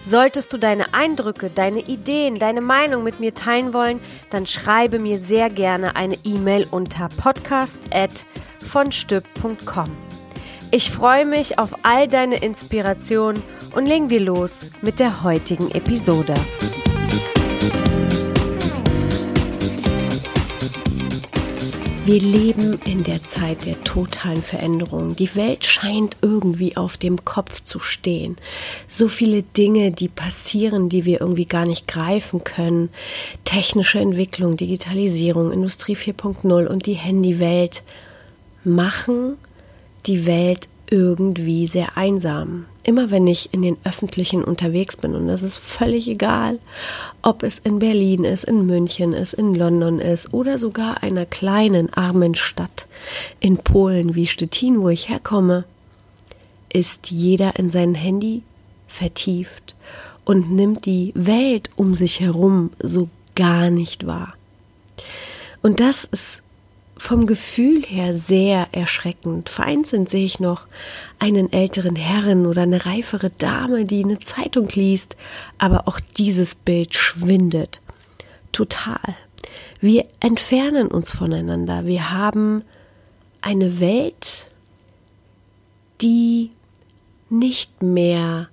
Solltest du deine Eindrücke, deine Ideen, deine Meinung mit mir teilen wollen, dann schreibe mir sehr gerne eine E-Mail unter podcast@vonstück.com. Ich freue mich auf all deine Inspirationen und legen wir los mit der heutigen Episode. Wir leben in der Zeit der totalen Veränderung. Die Welt scheint irgendwie auf dem Kopf zu stehen. So viele Dinge, die passieren, die wir irgendwie gar nicht greifen können. Technische Entwicklung, Digitalisierung, Industrie 4.0 und die Handywelt machen die Welt irgendwie sehr einsam. Immer wenn ich in den öffentlichen unterwegs bin, und das ist völlig egal, ob es in Berlin ist, in München ist, in London ist oder sogar einer kleinen armen Stadt in Polen wie Stettin, wo ich herkomme, ist jeder in sein Handy vertieft und nimmt die Welt um sich herum so gar nicht wahr. Und das ist vom Gefühl her sehr erschreckend. Vereinzelt sehe ich noch einen älteren Herren oder eine reifere Dame, die eine Zeitung liest, aber auch dieses Bild schwindet. Total. Wir entfernen uns voneinander. Wir haben eine Welt, die nicht mehr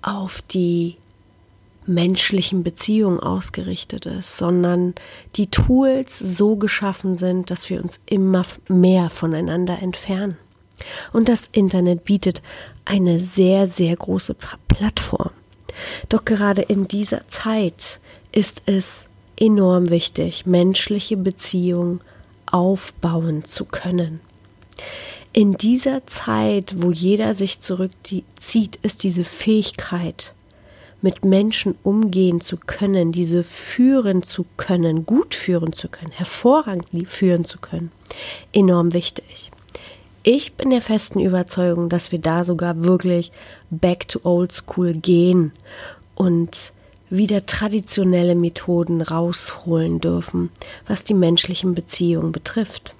auf die menschlichen Beziehungen ausgerichtet ist, sondern die Tools so geschaffen sind, dass wir uns immer mehr voneinander entfernen. Und das Internet bietet eine sehr, sehr große Plattform. Doch gerade in dieser Zeit ist es enorm wichtig, menschliche Beziehungen aufbauen zu können. In dieser Zeit, wo jeder sich zurückzieht, ist diese Fähigkeit, mit Menschen umgehen zu können, diese führen zu können, gut führen zu können, hervorragend führen zu können, enorm wichtig. Ich bin der festen Überzeugung, dass wir da sogar wirklich back to old school gehen und wieder traditionelle Methoden rausholen dürfen, was die menschlichen Beziehungen betrifft.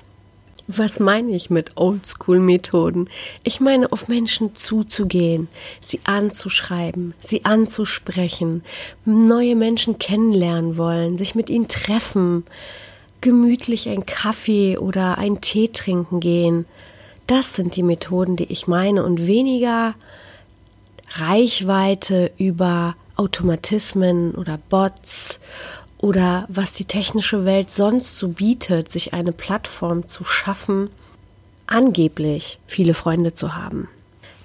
Was meine ich mit Oldschool-Methoden? Ich meine, auf Menschen zuzugehen, sie anzuschreiben, sie anzusprechen, neue Menschen kennenlernen wollen, sich mit ihnen treffen, gemütlich ein Kaffee oder einen Tee trinken gehen. Das sind die Methoden, die ich meine und weniger Reichweite über Automatismen oder Bots oder was die technische Welt sonst so bietet, sich eine Plattform zu schaffen, angeblich viele Freunde zu haben.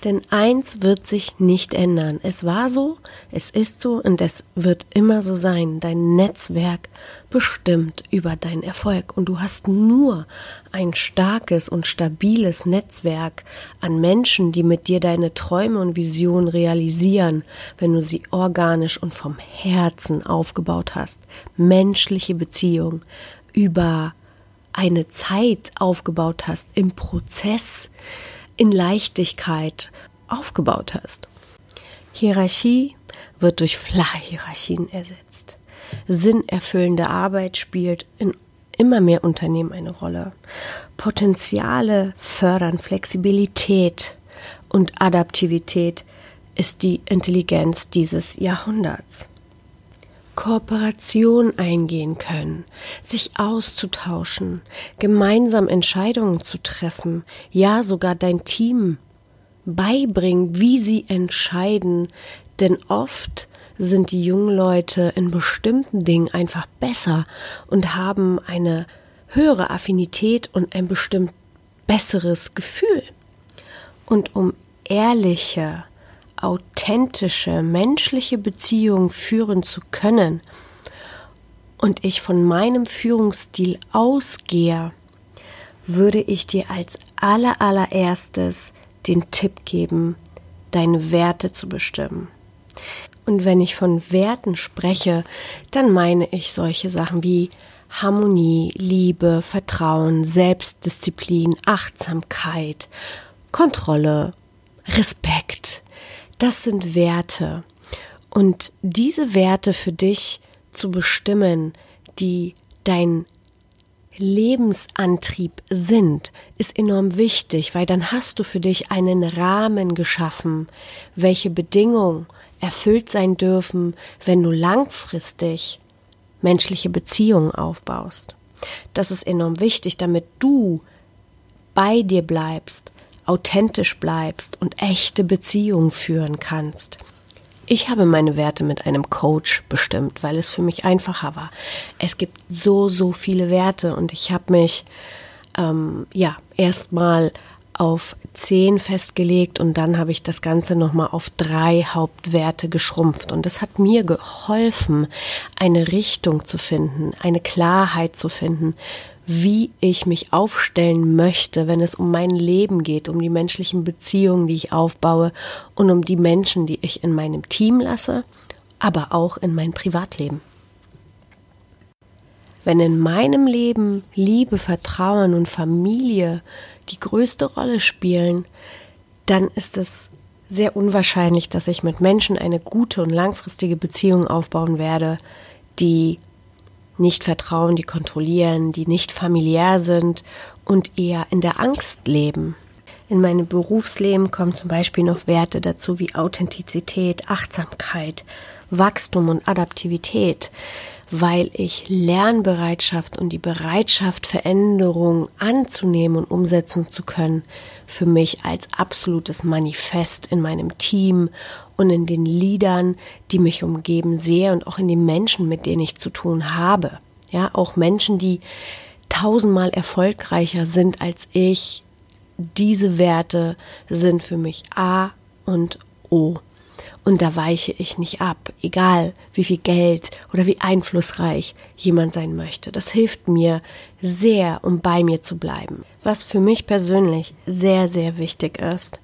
Denn eins wird sich nicht ändern. Es war so, es ist so und es wird immer so sein. Dein Netzwerk bestimmt über deinen Erfolg. Und du hast nur ein starkes und stabiles Netzwerk an Menschen, die mit dir deine Träume und Visionen realisieren, wenn du sie organisch und vom Herzen aufgebaut hast. Menschliche Beziehung über eine Zeit aufgebaut hast im Prozess in Leichtigkeit aufgebaut hast. Hierarchie wird durch flache Hierarchien ersetzt. Sinnerfüllende Arbeit spielt in immer mehr Unternehmen eine Rolle. Potenziale fördern Flexibilität und Adaptivität ist die Intelligenz dieses Jahrhunderts. Kooperation eingehen können, sich auszutauschen, gemeinsam Entscheidungen zu treffen, ja sogar dein Team beibringen, wie sie entscheiden, denn oft sind die jungen Leute in bestimmten Dingen einfach besser und haben eine höhere Affinität und ein bestimmt besseres Gefühl. Und um ehrliche, authentische, menschliche Beziehung führen zu können und ich von meinem Führungsstil ausgehe, würde ich dir als aller allererstes den Tipp geben, deine Werte zu bestimmen. Und wenn ich von Werten spreche, dann meine ich solche Sachen wie Harmonie, Liebe, Vertrauen, Selbstdisziplin, Achtsamkeit, Kontrolle, Respekt. Das sind Werte. Und diese Werte für dich zu bestimmen, die dein Lebensantrieb sind, ist enorm wichtig, weil dann hast du für dich einen Rahmen geschaffen, welche Bedingungen erfüllt sein dürfen, wenn du langfristig menschliche Beziehungen aufbaust. Das ist enorm wichtig, damit du bei dir bleibst, authentisch bleibst und echte Beziehungen führen kannst. Ich habe meine Werte mit einem Coach bestimmt, weil es für mich einfacher war. Es gibt so, so viele Werte und ich habe mich ähm, ja erstmal auf zehn festgelegt und dann habe ich das Ganze nochmal auf drei Hauptwerte geschrumpft. Und das hat mir geholfen, eine Richtung zu finden, eine Klarheit zu finden, wie ich mich aufstellen möchte, wenn es um mein Leben geht, um die menschlichen Beziehungen, die ich aufbaue und um die Menschen, die ich in meinem Team lasse, aber auch in mein Privatleben. Wenn in meinem Leben Liebe, Vertrauen und Familie die größte Rolle spielen, dann ist es sehr unwahrscheinlich, dass ich mit Menschen eine gute und langfristige Beziehung aufbauen werde, die nicht vertrauen, die kontrollieren, die nicht familiär sind und eher in der Angst leben. In meinem Berufsleben kommen zum Beispiel noch Werte dazu wie Authentizität, Achtsamkeit, Wachstum und Adaptivität, weil ich Lernbereitschaft und die Bereitschaft, Veränderungen anzunehmen und umsetzen zu können, für mich als absolutes Manifest in meinem Team und in den Liedern, die mich umgeben, sehe und auch in den Menschen, mit denen ich zu tun habe. Ja, auch Menschen, die tausendmal erfolgreicher sind als ich. Diese Werte sind für mich A und O. Und da weiche ich nicht ab, egal wie viel Geld oder wie einflussreich jemand sein möchte. Das hilft mir sehr, um bei mir zu bleiben. Was für mich persönlich sehr, sehr wichtig ist,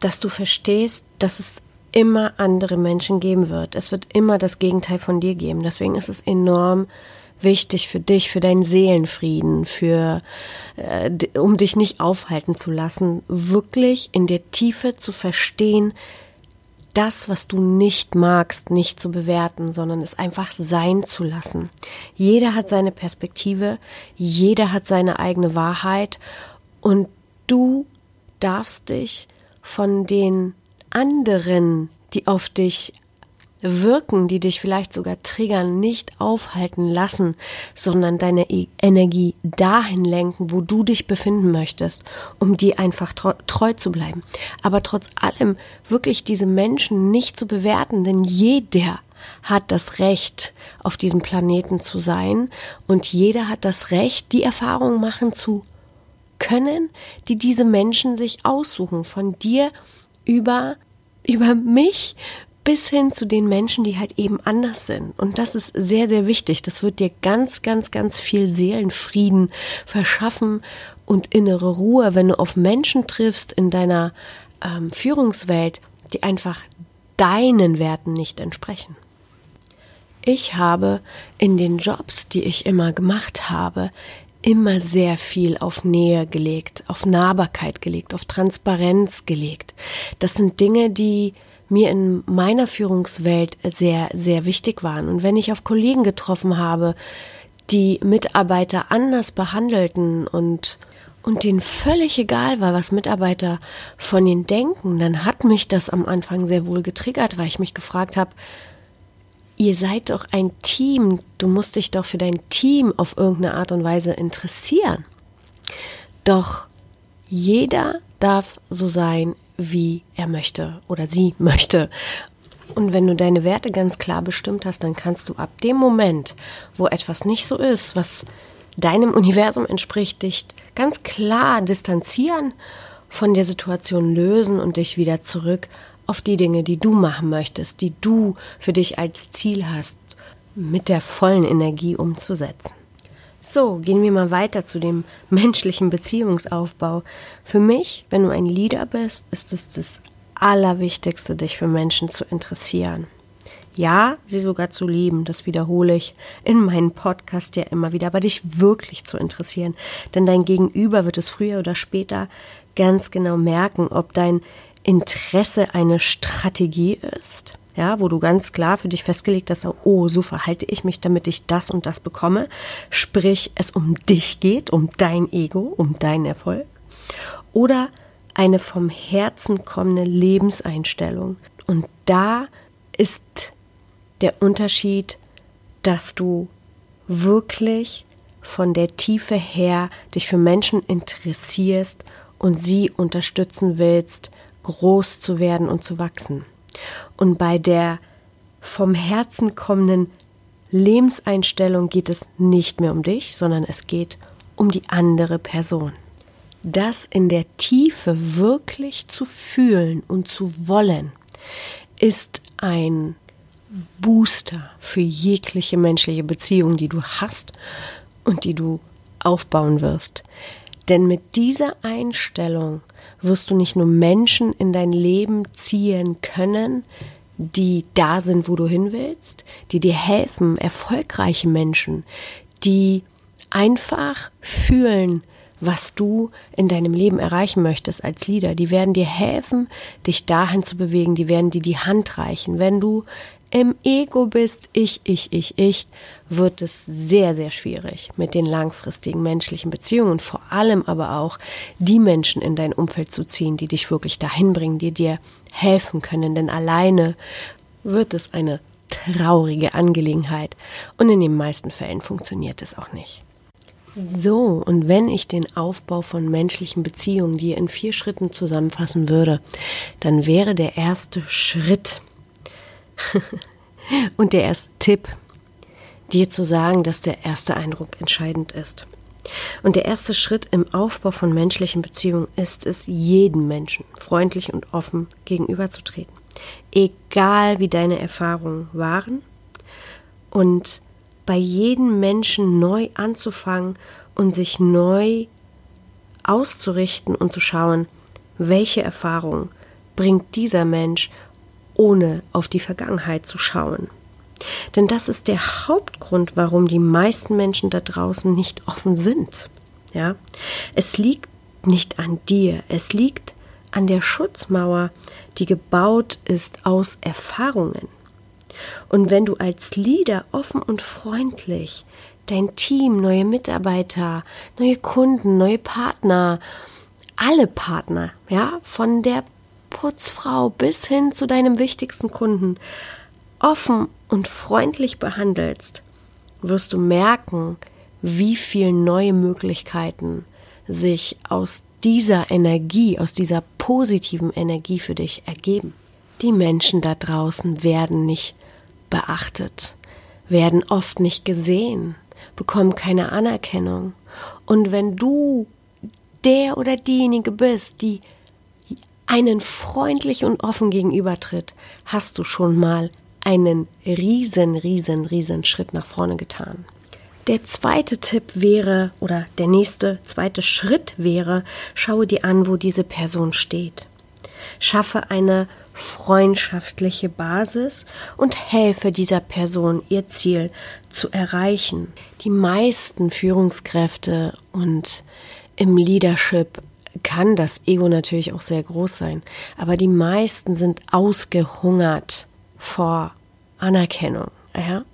dass du verstehst, dass es immer andere Menschen geben wird. Es wird immer das Gegenteil von dir geben. Deswegen ist es enorm wichtig für dich, für deinen Seelenfrieden, für äh, um dich nicht aufhalten zu lassen, wirklich in der Tiefe zu verstehen, das, was du nicht magst, nicht zu bewerten, sondern es einfach sein zu lassen. Jeder hat seine Perspektive, jeder hat seine eigene Wahrheit und du darfst dich von den anderen, die auf dich wirken, die dich vielleicht sogar triggern, nicht aufhalten lassen, sondern deine e- Energie dahin lenken, wo du dich befinden möchtest, um dir einfach treu zu bleiben. Aber trotz allem wirklich diese Menschen nicht zu bewerten, denn jeder hat das Recht, auf diesem Planeten zu sein und jeder hat das Recht, die Erfahrung machen zu können, die diese Menschen sich aussuchen, von dir über über mich, bis hin zu den Menschen, die halt eben anders sind. Und das ist sehr, sehr wichtig. Das wird dir ganz, ganz, ganz viel Seelenfrieden verschaffen und innere Ruhe, wenn du auf Menschen triffst in deiner ähm, Führungswelt, die einfach deinen Werten nicht entsprechen. Ich habe in den Jobs, die ich immer gemacht habe, immer sehr viel auf Nähe gelegt, auf Nahbarkeit gelegt, auf Transparenz gelegt. Das sind Dinge, die mir in meiner Führungswelt sehr, sehr wichtig waren. Und wenn ich auf Kollegen getroffen habe, die Mitarbeiter anders behandelten und und denen völlig egal war, was Mitarbeiter von ihnen denken, dann hat mich das am Anfang sehr wohl getriggert, weil ich mich gefragt habe, ihr seid doch ein Team, du musst dich doch für dein Team auf irgendeine Art und Weise interessieren. Doch jeder darf so sein, wie er möchte oder sie möchte. Und wenn du deine Werte ganz klar bestimmt hast, dann kannst du ab dem Moment, wo etwas nicht so ist, was deinem Universum entspricht, dich ganz klar distanzieren, von der Situation lösen und dich wieder zurück auf die Dinge, die du machen möchtest, die du für dich als Ziel hast, mit der vollen Energie umzusetzen. So, gehen wir mal weiter zu dem menschlichen Beziehungsaufbau. Für mich, wenn du ein Leader bist, ist es das Allerwichtigste, dich für Menschen zu interessieren. Ja, sie sogar zu lieben, das wiederhole ich in meinem Podcast ja immer wieder, aber dich wirklich zu interessieren. Denn dein Gegenüber wird es früher oder später ganz genau merken, ob dein Interesse eine Strategie ist, ja, wo du ganz klar für dich festgelegt hast, oh, so verhalte ich mich, damit ich das und das bekomme. Sprich, es um dich geht, um dein Ego, um deinen Erfolg. Oder eine vom Herzen kommende Lebenseinstellung. Und da ist der Unterschied, dass du wirklich von der Tiefe her dich für Menschen interessierst und sie unterstützen willst, groß zu werden und zu wachsen. Und bei der vom Herzen kommenden Lebenseinstellung geht es nicht mehr um dich, sondern es geht um die andere Person. Das in der Tiefe wirklich zu fühlen und zu wollen, ist ein Booster für jegliche menschliche Beziehung, die du hast und die du aufbauen wirst. Denn mit dieser Einstellung wirst du nicht nur Menschen in dein Leben ziehen können, die da sind, wo du hin willst, die dir helfen, erfolgreiche Menschen, die einfach fühlen, was du in deinem Leben erreichen möchtest als Leader. Die werden dir helfen, dich dahin zu bewegen, die werden dir die Hand reichen. Wenn du im Ego bist, ich, ich, ich, ich, wird es sehr, sehr schwierig mit den langfristigen menschlichen Beziehungen und vor allem aber auch die Menschen in dein Umfeld zu ziehen, die dich wirklich dahin bringen, die dir helfen können. Denn alleine wird es eine traurige Angelegenheit und in den meisten Fällen funktioniert es auch nicht. So, und wenn ich den Aufbau von menschlichen Beziehungen dir in vier Schritten zusammenfassen würde, dann wäre der erste Schritt, und der erste Tipp, dir zu sagen, dass der erste Eindruck entscheidend ist. Und der erste Schritt im Aufbau von menschlichen Beziehungen ist es, jedem Menschen freundlich und offen gegenüberzutreten. Egal wie deine Erfahrungen waren und bei jedem Menschen neu anzufangen und sich neu auszurichten und zu schauen, welche Erfahrungen bringt dieser Mensch ohne auf die Vergangenheit zu schauen. Denn das ist der Hauptgrund, warum die meisten Menschen da draußen nicht offen sind. Ja, es liegt nicht an dir, es liegt an der Schutzmauer, die gebaut ist aus Erfahrungen. Und wenn du als Leader offen und freundlich dein Team, neue Mitarbeiter, neue Kunden, neue Partner, alle Partner, ja, von der Putzfrau bis hin zu deinem wichtigsten Kunden offen und freundlich behandelst, wirst du merken, wie viel neue Möglichkeiten sich aus dieser Energie, aus dieser positiven Energie für dich ergeben. Die Menschen da draußen werden nicht beachtet, werden oft nicht gesehen, bekommen keine Anerkennung. Und wenn du der oder diejenige bist, die einen freundlich und offen gegenübertritt, hast du schon mal einen riesen, riesen, riesen Schritt nach vorne getan. Der zweite Tipp wäre, oder der nächste zweite Schritt wäre, schaue dir an, wo diese Person steht. Schaffe eine freundschaftliche Basis und helfe dieser Person, ihr Ziel zu erreichen. Die meisten Führungskräfte und im Leadership kann das Ego natürlich auch sehr groß sein. Aber die meisten sind ausgehungert vor Anerkennung. Ja?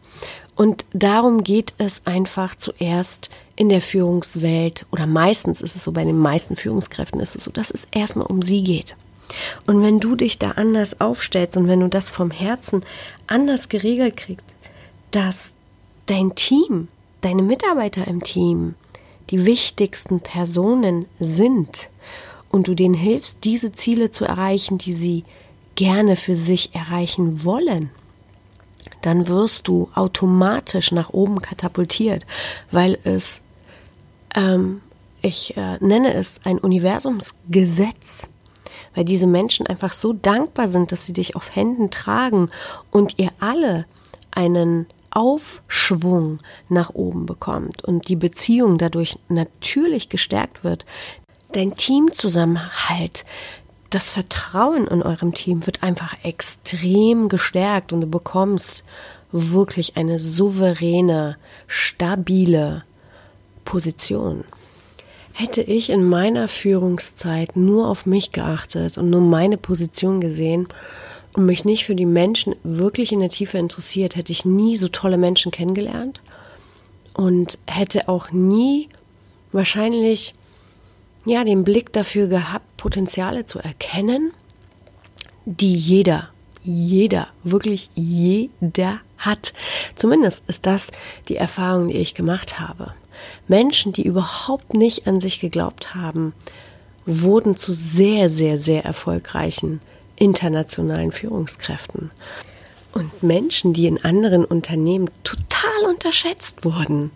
Und darum geht es einfach zuerst in der Führungswelt oder meistens ist es so, bei den meisten Führungskräften ist es so, dass es erstmal um sie geht. Und wenn du dich da anders aufstellst und wenn du das vom Herzen anders geregelt kriegst, dass dein Team, deine Mitarbeiter im Team, die wichtigsten Personen sind und du denen hilfst, diese Ziele zu erreichen, die sie gerne für sich erreichen wollen, dann wirst du automatisch nach oben katapultiert, weil es, ähm, ich äh, nenne es ein Universumsgesetz, weil diese Menschen einfach so dankbar sind, dass sie dich auf Händen tragen und ihr alle einen Aufschwung nach oben bekommt und die Beziehung dadurch natürlich gestärkt wird, dein Teamzusammenhalt, das Vertrauen in eurem Team wird einfach extrem gestärkt und du bekommst wirklich eine souveräne, stabile Position. Hätte ich in meiner Führungszeit nur auf mich geachtet und nur meine Position gesehen und mich nicht für die Menschen wirklich in der Tiefe interessiert, hätte ich nie so tolle Menschen kennengelernt und hätte auch nie wahrscheinlich ja den Blick dafür gehabt, Potenziale zu erkennen, die jeder, jeder, wirklich jeder hat. Zumindest ist das die Erfahrung, die ich gemacht habe. Menschen, die überhaupt nicht an sich geglaubt haben, wurden zu sehr, sehr, sehr erfolgreichen internationalen Führungskräften. Und Menschen, die in anderen Unternehmen total unterschätzt wurden,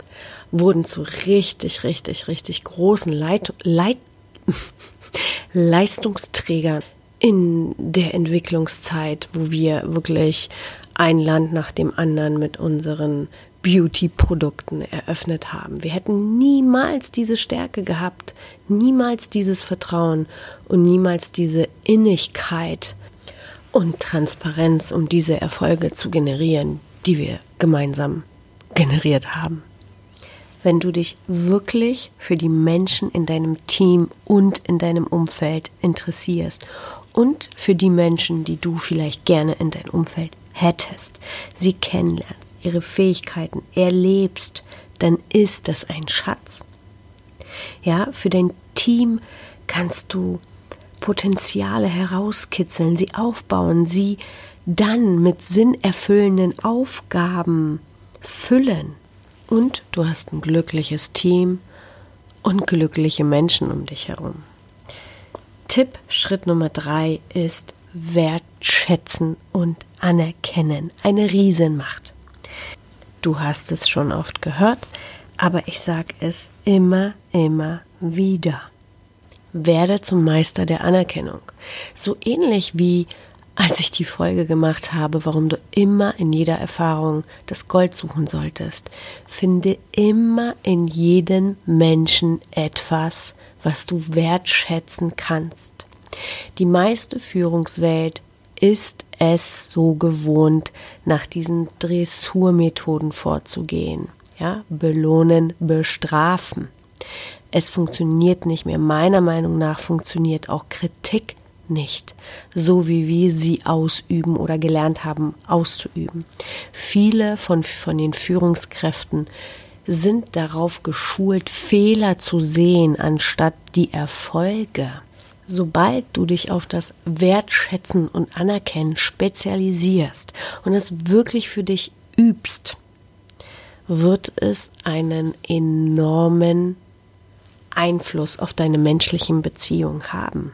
wurden zu richtig, richtig, richtig großen Leit Leit Leistungsträgern in der Entwicklungszeit, wo wir wirklich ein Land nach dem anderen mit unseren Beauty-Produkten eröffnet haben. Wir hätten niemals diese Stärke gehabt, niemals dieses Vertrauen und niemals diese Innigkeit und Transparenz, um diese Erfolge zu generieren, die wir gemeinsam generiert haben. Wenn du dich wirklich für die Menschen in deinem Team und in deinem Umfeld interessierst und für die Menschen, die du vielleicht gerne in dein Umfeld hättest, sie kennenlernst, ihre Fähigkeiten erlebst, dann ist das ein Schatz. Ja, für dein Team kannst du Potenziale herauskitzeln, sie aufbauen, sie dann mit sinnerfüllenden Aufgaben füllen. Und du hast ein glückliches Team und glückliche Menschen um dich herum. Tipp Schritt Nummer drei ist wertschätzen und anerkennen. Eine Riesenmacht. Du hast es schon oft gehört, aber ich sage es immer, immer wieder. Werde zum Meister der Anerkennung. So ähnlich wie als ich die Folge gemacht habe, warum du immer in jeder Erfahrung das Gold suchen solltest. Finde immer in jedem Menschen etwas, was du wertschätzen kannst. Die meiste Führungswelt ist es so gewohnt, nach diesen Dressurmethoden vorzugehen. Ja, belohnen, bestrafen. Es funktioniert nicht mehr. Meiner Meinung nach funktioniert auch Kritik nicht, so wie wir sie ausüben oder gelernt haben auszuüben. Viele von, von den Führungskräften sind darauf geschult, Fehler zu sehen, anstatt die Erfolge. Sobald du dich auf das Wertschätzen und Anerkennen spezialisierst und es wirklich für dich übst, wird es einen enormen Einfluss auf deine menschlichen Beziehungen haben.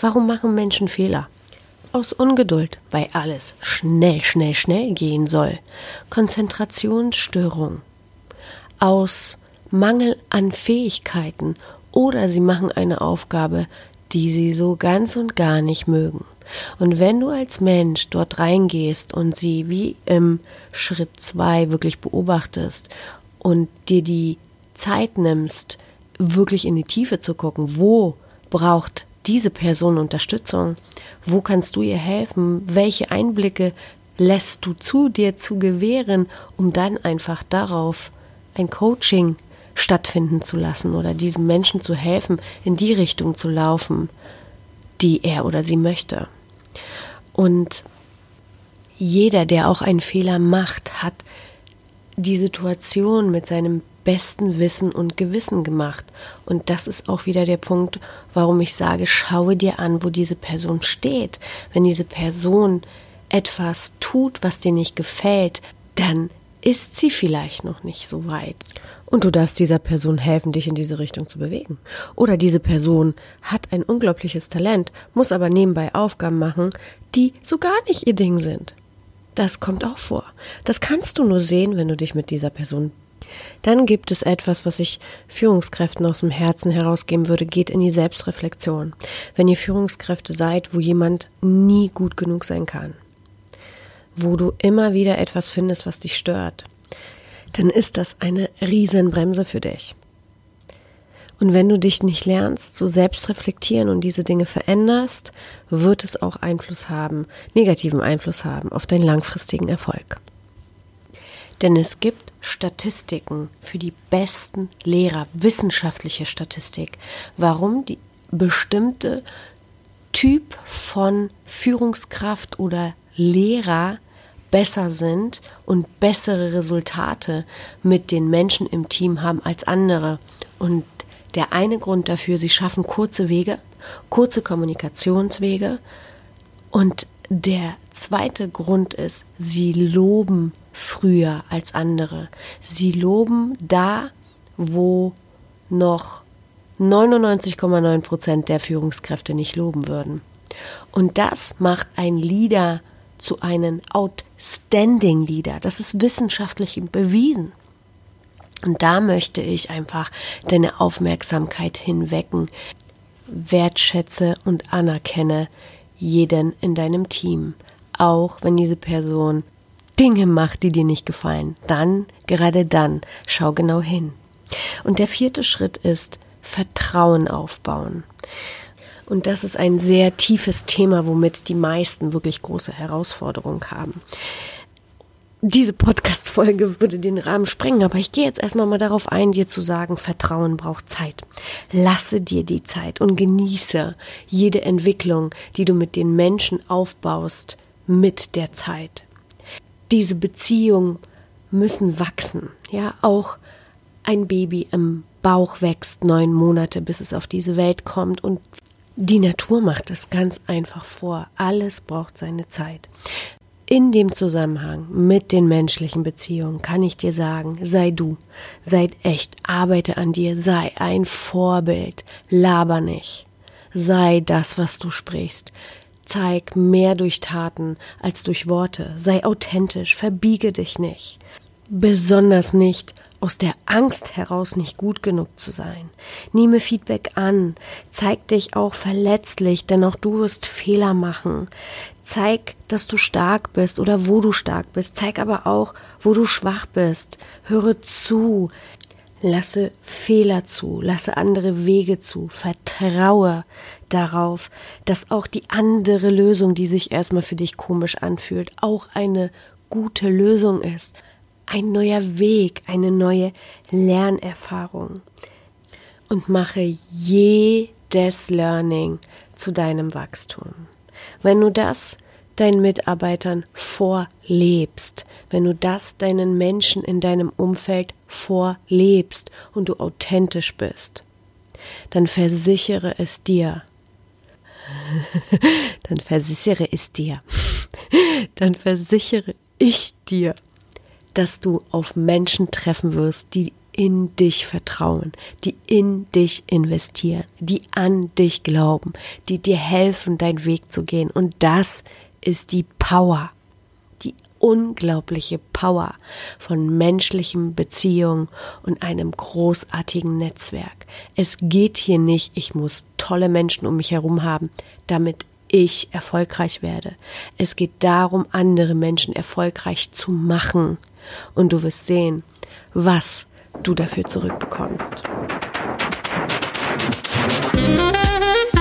Warum machen Menschen Fehler? Aus Ungeduld, weil alles schnell, schnell, schnell gehen soll. Konzentrationsstörung. Aus Mangel an Fähigkeiten oder sie machen eine Aufgabe, die sie so ganz und gar nicht mögen. Und wenn du als Mensch dort reingehst und sie wie im Schritt zwei wirklich beobachtest und dir die Zeit nimmst, wirklich in die Tiefe zu gucken, wo braucht diese Person Unterstützung, wo kannst du ihr helfen, welche Einblicke lässt du zu dir zu gewähren, um dann einfach darauf ein Coaching stattfinden zu lassen oder diesem Menschen zu helfen, in die Richtung zu laufen, die er oder sie möchte. Und jeder, der auch einen Fehler macht, hat die Situation mit seinem besten Wissen und Gewissen gemacht. Und das ist auch wieder der Punkt, warum ich sage, schaue dir an, wo diese Person steht. Wenn diese Person etwas tut, was dir nicht gefällt, dann ist sie vielleicht noch nicht so weit. Und du darfst dieser Person helfen, dich in diese Richtung zu bewegen. Oder diese Person hat ein unglaubliches Talent, muss aber nebenbei Aufgaben machen, die so gar nicht ihr Ding sind. Das kommt auch vor. Das kannst du nur sehen, wenn du dich mit dieser Person. Dann gibt es etwas, was ich Führungskräften aus dem Herzen herausgeben würde, geht in die Selbstreflexion. Wenn ihr Führungskräfte seid, wo jemand nie gut genug sein kann, wo du immer wieder etwas findest, was dich stört, dann ist das eine Riesenbremse für dich. Und wenn du dich nicht lernst, zu selbst reflektieren und diese Dinge veränderst, wird es auch Einfluss haben, negativen Einfluss haben auf deinen langfristigen Erfolg. Denn es gibt Statistiken für die besten Lehrer, wissenschaftliche Statistik, warum die bestimmte Typ von Führungskraft oder Lehrer besser sind und bessere Resultate mit den Menschen im Team haben als andere. Und der eine Grund dafür, sie schaffen kurze Wege, kurze Kommunikationswege. Und der zweite Grund ist, sie loben früher als andere. Sie loben da, wo noch 99,9 Prozent der Führungskräfte nicht loben würden. Und das macht ein Leader zu einem outstanding Leader. Das ist wissenschaftlich bewiesen. Und da möchte ich einfach deine Aufmerksamkeit hinwecken. Wertschätze und anerkenne jeden in deinem Team, auch wenn diese Person Dinge macht, die dir nicht gefallen. Dann, gerade dann, schau genau hin. Und der vierte Schritt ist Vertrauen aufbauen. Und das ist ein sehr tiefes Thema, womit die meisten wirklich große Herausforderungen haben diese Podcast-Folge würde den Rahmen sprengen, aber ich gehe jetzt erstmal mal darauf ein, dir zu sagen, Vertrauen braucht Zeit. Lasse dir die Zeit und genieße jede Entwicklung, die du mit den Menschen aufbaust, mit der Zeit. Diese Beziehungen müssen wachsen, ja, auch ein Baby im Bauch wächst neun Monate, bis es auf diese Welt kommt und die Natur macht es ganz einfach vor. Alles braucht seine Zeit in dem Zusammenhang mit den menschlichen Beziehungen kann ich dir sagen, sei du, sei echt, arbeite an dir, sei ein Vorbild, laber nicht, sei das, was du sprichst. Zeig mehr durch Taten als durch Worte, sei authentisch, verbiege dich nicht. Besonders nicht aus der Angst heraus nicht gut genug zu sein. Nehme Feedback an, zeig dich auch verletzlich, denn auch du wirst Fehler machen. Zeig, dass du stark bist oder wo du stark bist. Zeig aber auch, wo du schwach bist. Höre zu. Lasse Fehler zu, lasse andere Wege zu, vertraue darauf, dass auch die andere Lösung, die sich erstmal für dich komisch anfühlt, auch eine gute Lösung ist ein neuer Weg, eine neue Lernerfahrung. Und mache jedes Learning zu deinem Wachstum. Wenn du das deinen Mitarbeitern vorlebst, wenn du das deinen Menschen in deinem Umfeld vorlebst und du authentisch bist, dann versichere es dir. dann versichere es dir. dann versichere ich dir, dass du auf Menschen treffen wirst, die in dich vertrauen, die in dich investieren, die an dich glauben, die dir helfen, deinen Weg zu gehen. Und das ist die Power, unglaubliche Power von menschlichen Beziehungen und einem großartigen Netzwerk. Es geht hier nicht, ich muss tolle Menschen um mich herum haben, damit ich erfolgreich werde. Es geht darum, andere Menschen erfolgreich zu machen und du wirst sehen, was du dafür zurückbekommst.